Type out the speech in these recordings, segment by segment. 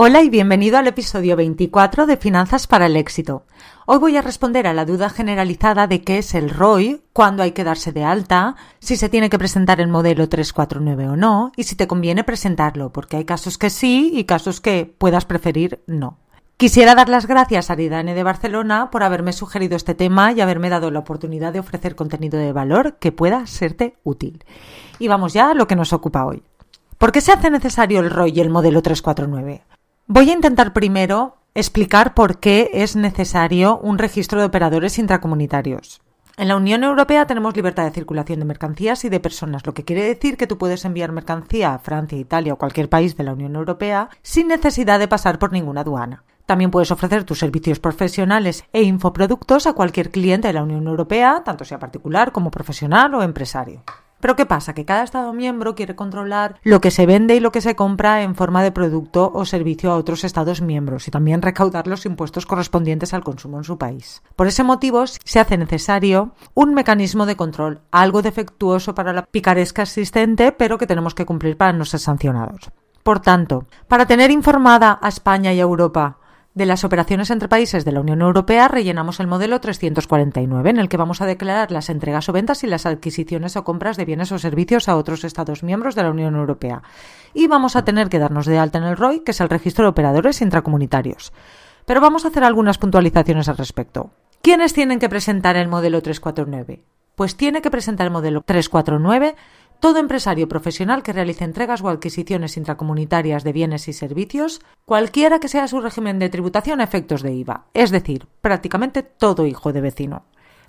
Hola y bienvenido al episodio 24 de Finanzas para el Éxito. Hoy voy a responder a la duda generalizada de qué es el ROI, cuándo hay que darse de alta, si se tiene que presentar el modelo 349 o no, y si te conviene presentarlo, porque hay casos que sí y casos que puedas preferir no. Quisiera dar las gracias a Aridane de Barcelona por haberme sugerido este tema y haberme dado la oportunidad de ofrecer contenido de valor que pueda serte útil. Y vamos ya a lo que nos ocupa hoy. ¿Por qué se hace necesario el ROI y el modelo 349? Voy a intentar primero explicar por qué es necesario un registro de operadores intracomunitarios. En la Unión Europea tenemos libertad de circulación de mercancías y de personas, lo que quiere decir que tú puedes enviar mercancía a Francia, Italia o cualquier país de la Unión Europea sin necesidad de pasar por ninguna aduana. También puedes ofrecer tus servicios profesionales e infoproductos a cualquier cliente de la Unión Europea, tanto sea particular como profesional o empresario. Pero ¿qué pasa? Que cada Estado miembro quiere controlar lo que se vende y lo que se compra en forma de producto o servicio a otros Estados miembros y también recaudar los impuestos correspondientes al consumo en su país. Por ese motivo se hace necesario un mecanismo de control, algo defectuoso para la picaresca existente, pero que tenemos que cumplir para no ser sancionados. Por tanto, para tener informada a España y a Europa de las operaciones entre países de la Unión Europea rellenamos el modelo 349, en el que vamos a declarar las entregas o ventas y las adquisiciones o compras de bienes o servicios a otros Estados miembros de la Unión Europea. Y vamos a tener que darnos de alta en el ROI, que es el registro de operadores intracomunitarios. Pero vamos a hacer algunas puntualizaciones al respecto. ¿Quiénes tienen que presentar el modelo 349? Pues tiene que presentar el modelo 349 todo empresario profesional que realice entregas o adquisiciones intracomunitarias de bienes y servicios, cualquiera que sea su régimen de tributación a efectos de IVA, es decir, prácticamente todo hijo de vecino.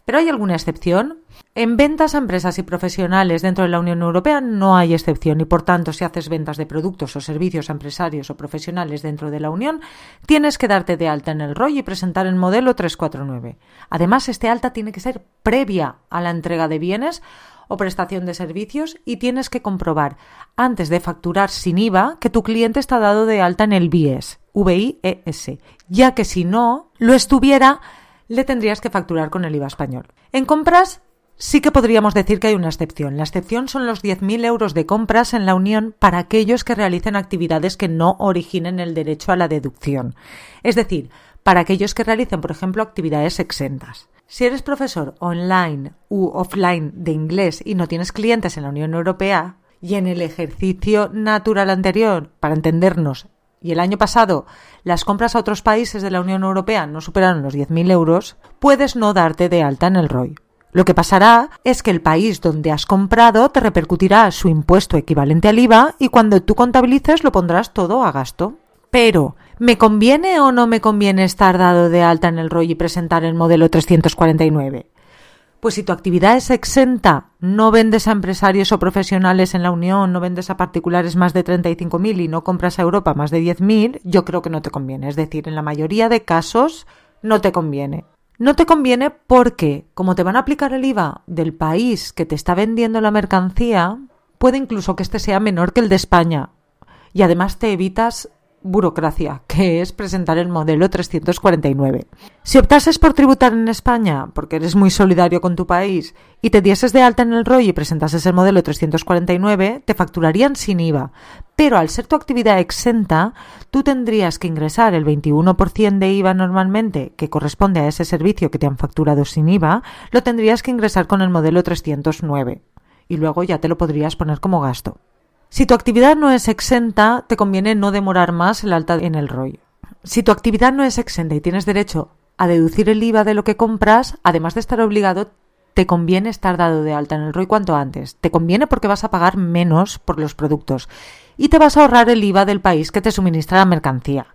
¿Pero hay alguna excepción? En ventas a empresas y profesionales dentro de la Unión Europea no hay excepción y por tanto si haces ventas de productos o servicios a empresarios o profesionales dentro de la Unión, tienes que darte de alta en el ROI y presentar el modelo 349. Además, este alta tiene que ser previa a la entrega de bienes o prestación de servicios y tienes que comprobar antes de facturar sin IVA que tu cliente está dado de alta en el BIES, VIES, ya que si no lo estuviera, le tendrías que facturar con el IVA español. En compras Sí que podríamos decir que hay una excepción. La excepción son los 10.000 euros de compras en la Unión para aquellos que realicen actividades que no originen el derecho a la deducción. Es decir, para aquellos que realicen, por ejemplo, actividades exentas. Si eres profesor online u offline de inglés y no tienes clientes en la Unión Europea, y en el ejercicio natural anterior, para entendernos, y el año pasado las compras a otros países de la Unión Europea no superaron los 10.000 euros, puedes no darte de alta en el ROI. Lo que pasará es que el país donde has comprado te repercutirá su impuesto equivalente al IVA y cuando tú contabilices lo pondrás todo a gasto. Pero, ¿me conviene o no me conviene estar dado de alta en el ROI y presentar el modelo 349? Pues si tu actividad es exenta, no vendes a empresarios o profesionales en la Unión, no vendes a particulares más de 35.000 y no compras a Europa más de 10.000, yo creo que no te conviene. Es decir, en la mayoría de casos no te conviene. No te conviene porque, como te van a aplicar el IVA del país que te está vendiendo la mercancía, puede incluso que este sea menor que el de España. Y además te evitas burocracia, que es presentar el modelo 349. Si optases por tributar en España, porque eres muy solidario con tu país, y te dieses de alta en el ROI y presentases el modelo 349, te facturarían sin IVA. Pero al ser tu actividad exenta, tú tendrías que ingresar el 21% de IVA normalmente, que corresponde a ese servicio que te han facturado sin IVA, lo tendrías que ingresar con el modelo 309. Y luego ya te lo podrías poner como gasto. Si tu actividad no es exenta, te conviene no demorar más el alta en el ROI. Si tu actividad no es exenta y tienes derecho a deducir el IVA de lo que compras, además de estar obligado, te conviene estar dado de alta en el ROI cuanto antes. Te conviene porque vas a pagar menos por los productos y te vas a ahorrar el IVA del país que te suministra la mercancía.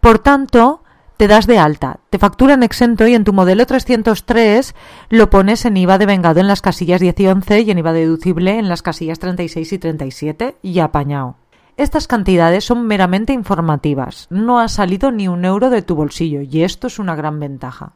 Por tanto, te das de alta, te facturan exento y en tu modelo 303 lo pones en IVA de vengado en las casillas 10 y 11 y en IVA deducible en las casillas 36 y 37 y apañado. Estas cantidades son meramente informativas, no ha salido ni un euro de tu bolsillo y esto es una gran ventaja.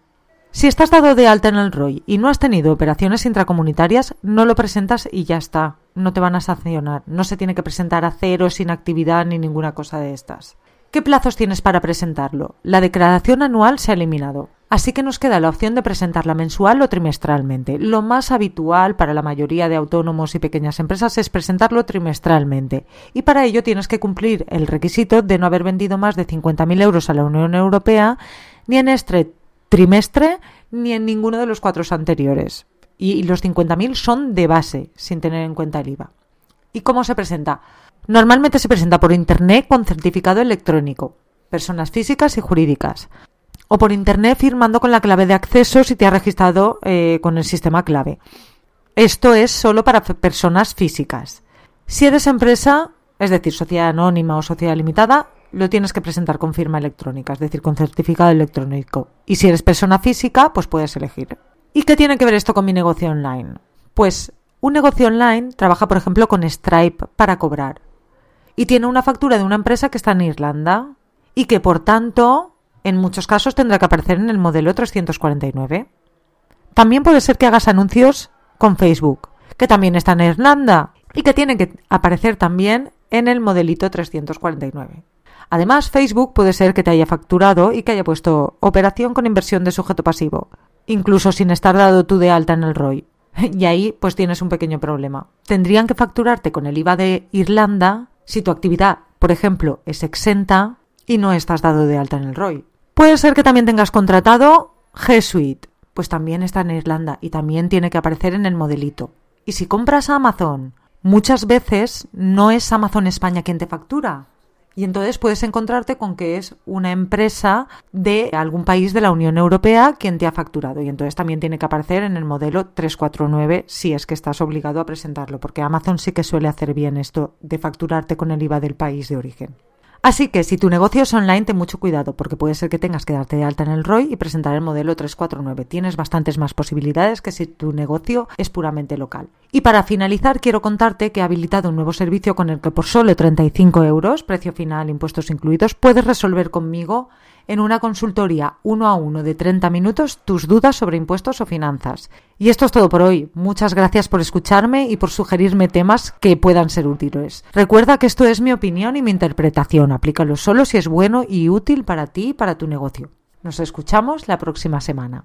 Si estás dado de alta en el ROI y no has tenido operaciones intracomunitarias, no lo presentas y ya está. No te van a sancionar. No se tiene que presentar a cero, sin actividad ni ninguna cosa de estas. ¿Qué plazos tienes para presentarlo? La declaración anual se ha eliminado. Así que nos queda la opción de presentarla mensual o trimestralmente. Lo más habitual para la mayoría de autónomos y pequeñas empresas es presentarlo trimestralmente. Y para ello tienes que cumplir el requisito de no haber vendido más de 50.000 euros a la Unión Europea ni en este trimestre ni en ninguno de los cuatro anteriores. Y los 50.000 son de base, sin tener en cuenta el IVA. ¿Y cómo se presenta? Normalmente se presenta por Internet con certificado electrónico, personas físicas y jurídicas, o por Internet firmando con la clave de acceso si te has registrado eh, con el sistema clave. Esto es solo para personas físicas. Si eres empresa, es decir, sociedad anónima o sociedad limitada, lo tienes que presentar con firma electrónica, es decir, con certificado electrónico. Y si eres persona física, pues puedes elegir. ¿Y qué tiene que ver esto con mi negocio online? Pues un negocio online trabaja, por ejemplo, con Stripe para cobrar y tiene una factura de una empresa que está en Irlanda y que por tanto en muchos casos tendrá que aparecer en el modelo 349. También puede ser que hagas anuncios con Facebook, que también está en Irlanda y que tiene que aparecer también en el modelito 349. Además, Facebook puede ser que te haya facturado y que haya puesto operación con inversión de sujeto pasivo, incluso sin estar dado tú de alta en el ROI. Y ahí pues tienes un pequeño problema. Tendrían que facturarte con el IVA de Irlanda si tu actividad, por ejemplo, es exenta y no estás dado de alta en el ROI. Puede ser que también tengas contratado G Suite, pues también está en Irlanda y también tiene que aparecer en el modelito. Y si compras a Amazon, muchas veces no es Amazon España quien te factura, y entonces puedes encontrarte con que es una empresa de algún país de la Unión Europea quien te ha facturado. Y entonces también tiene que aparecer en el modelo 349 si es que estás obligado a presentarlo, porque Amazon sí que suele hacer bien esto de facturarte con el IVA del país de origen. Así que si tu negocio es online, ten mucho cuidado, porque puede ser que tengas que darte de alta en el ROI y presentar el modelo 349. Tienes bastantes más posibilidades que si tu negocio es puramente local. Y para finalizar, quiero contarte que he habilitado un nuevo servicio con el que por solo 35 euros, precio final, impuestos incluidos, puedes resolver conmigo en una consultoría uno a uno de 30 minutos tus dudas sobre impuestos o finanzas. Y esto es todo por hoy. Muchas gracias por escucharme y por sugerirme temas que puedan ser útiles. Recuerda que esto es mi opinión y mi interpretación. Aplícalo solo si es bueno y útil para ti y para tu negocio. Nos escuchamos la próxima semana.